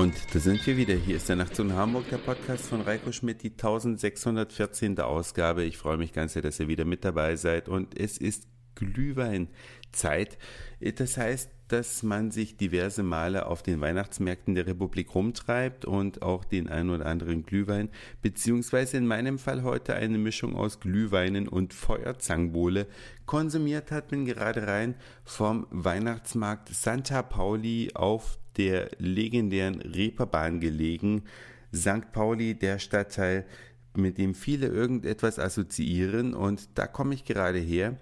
Und da sind wir wieder. Hier ist der Nacht in Hamburg, der Podcast von Reiko Schmidt, die 1614. Ausgabe. Ich freue mich ganz sehr, dass ihr wieder mit dabei seid. Und es ist Glühweinzeit. Das heißt, dass man sich diverse Male auf den Weihnachtsmärkten der Republik rumtreibt und auch den ein oder anderen Glühwein, beziehungsweise in meinem Fall heute eine Mischung aus Glühweinen und Feuerzangenbowle konsumiert hat. Bin gerade rein vom Weihnachtsmarkt Santa Pauli auf der legendären Reeperbahn gelegen. St. Pauli, der Stadtteil, mit dem viele irgendetwas assoziieren und da komme ich gerade her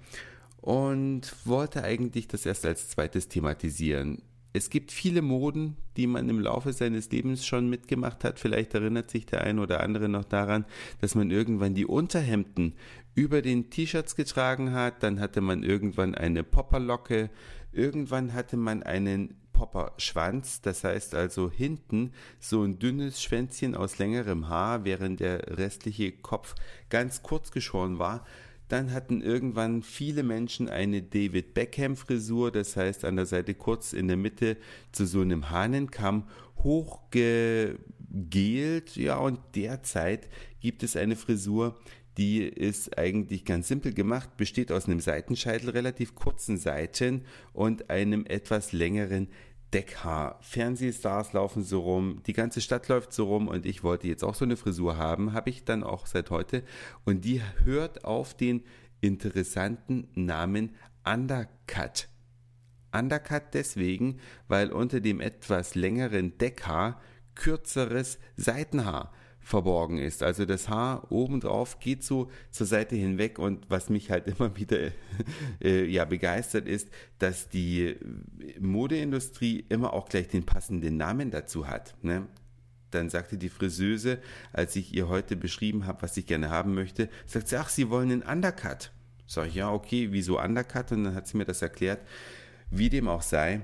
und wollte eigentlich das erst als zweites thematisieren. Es gibt viele Moden, die man im Laufe seines Lebens schon mitgemacht hat. Vielleicht erinnert sich der eine oder andere noch daran, dass man irgendwann die Unterhemden über den T-Shirts getragen hat. Dann hatte man irgendwann eine Popperlocke. Irgendwann hatte man einen Popperschwanz. Das heißt also hinten so ein dünnes Schwänzchen aus längerem Haar, während der restliche Kopf ganz kurz geschoren war. Dann hatten irgendwann viele Menschen eine David Beckham Frisur, das heißt an der Seite kurz in der Mitte zu so einem Hahnenkamm hochgegelt. Ja, und derzeit gibt es eine Frisur, die ist eigentlich ganz simpel gemacht, besteht aus einem Seitenscheitel, relativ kurzen Seiten und einem etwas längeren Deckhaar. Fernsehstars laufen so rum, die ganze Stadt läuft so rum und ich wollte jetzt auch so eine Frisur haben, habe ich dann auch seit heute und die hört auf den interessanten Namen Undercut. Undercut deswegen, weil unter dem etwas längeren Deckhaar kürzeres Seitenhaar verborgen ist. Also das Haar obendrauf geht so zur Seite hinweg und was mich halt immer wieder äh, ja begeistert ist, dass die Modeindustrie immer auch gleich den passenden Namen dazu hat. Ne? Dann sagte die Friseuse, als ich ihr heute beschrieben habe, was ich gerne haben möchte, sagt sie, ach, Sie wollen einen Undercut. Sag ich, ja, okay, wieso Undercut? Und dann hat sie mir das erklärt. Wie dem auch sei,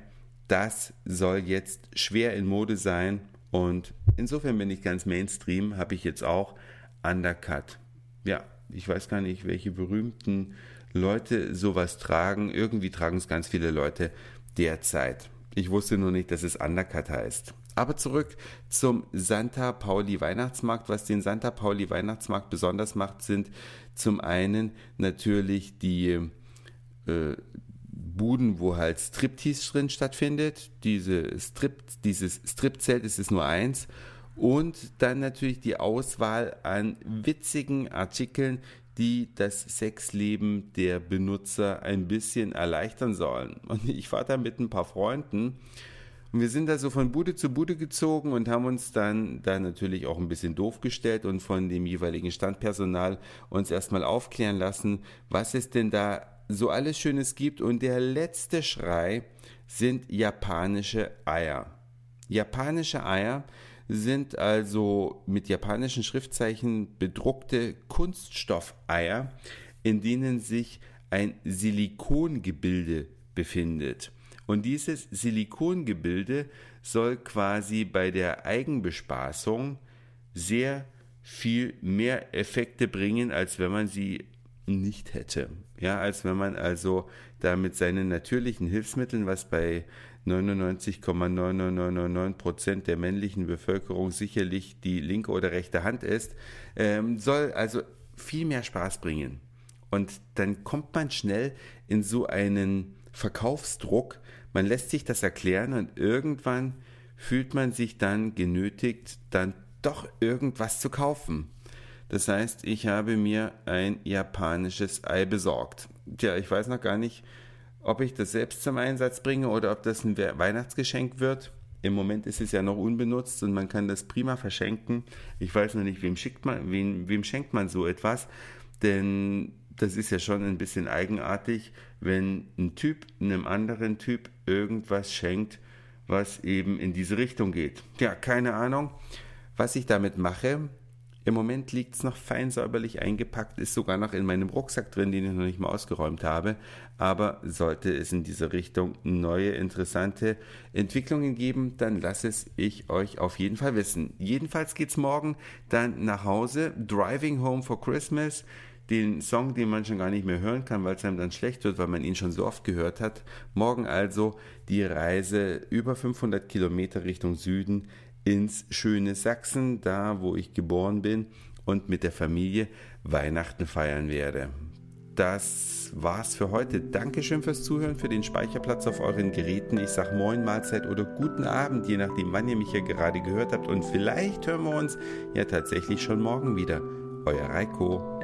das soll jetzt schwer in Mode sein und insofern bin ich ganz Mainstream, habe ich jetzt auch Undercut. Ja, ich weiß gar nicht, welche berühmten Leute sowas tragen. Irgendwie tragen es ganz viele Leute derzeit. Ich wusste nur nicht, dass es Undercut heißt. Aber zurück zum Santa Pauli Weihnachtsmarkt. Was den Santa Pauli Weihnachtsmarkt besonders macht, sind zum einen natürlich die äh, Buden, wo halt Striptease drin stattfindet. Diese Strip, dieses Stripzelt ist es nur eins. Und dann natürlich die Auswahl an witzigen Artikeln, die das Sexleben der Benutzer ein bisschen erleichtern sollen. Und ich war da mit ein paar Freunden und wir sind da so von Bude zu Bude gezogen und haben uns dann da natürlich auch ein bisschen doof gestellt und von dem jeweiligen Standpersonal uns erstmal aufklären lassen, was es denn da so alles Schönes gibt. Und der letzte Schrei sind japanische Eier. Japanische Eier sind also mit japanischen Schriftzeichen bedruckte Kunststoffeier, in denen sich ein Silikongebilde befindet. Und dieses Silikongebilde soll quasi bei der Eigenbespaßung sehr viel mehr Effekte bringen, als wenn man sie nicht hätte. Ja, als wenn man also da mit seinen natürlichen Hilfsmitteln, was bei 99,9999 Prozent der männlichen Bevölkerung sicherlich die linke oder rechte Hand ist, ähm, soll also viel mehr Spaß bringen. Und dann kommt man schnell in so einen Verkaufsdruck. Man lässt sich das erklären und irgendwann fühlt man sich dann genötigt, dann doch irgendwas zu kaufen. Das heißt, ich habe mir ein japanisches Ei besorgt. Tja, ich weiß noch gar nicht, ob ich das selbst zum Einsatz bringe oder ob das ein Weihnachtsgeschenk wird. Im Moment ist es ja noch unbenutzt und man kann das prima verschenken. Ich weiß noch nicht, wem, schickt man, wem, wem schenkt man so etwas, denn das ist ja schon ein bisschen eigenartig, wenn ein Typ einem anderen Typ irgendwas schenkt, was eben in diese Richtung geht. Ja, keine Ahnung, was ich damit mache. Im Moment liegt es noch fein säuberlich eingepackt, ist sogar noch in meinem Rucksack drin, den ich noch nicht mal ausgeräumt habe. Aber sollte es in diese Richtung neue interessante Entwicklungen geben, dann lasse es ich euch auf jeden Fall wissen. Jedenfalls geht's morgen dann nach Hause. Driving Home for Christmas den Song, den man schon gar nicht mehr hören kann, weil es einem dann schlecht wird, weil man ihn schon so oft gehört hat. Morgen also die Reise über 500 Kilometer Richtung Süden ins schöne Sachsen, da wo ich geboren bin und mit der Familie Weihnachten feiern werde. Das war's für heute. Dankeschön fürs Zuhören, für den Speicherplatz auf euren Geräten. Ich sag Moin, Mahlzeit oder guten Abend, je nachdem, wann ihr mich hier gerade gehört habt. Und vielleicht hören wir uns ja tatsächlich schon morgen wieder. Euer Reiko.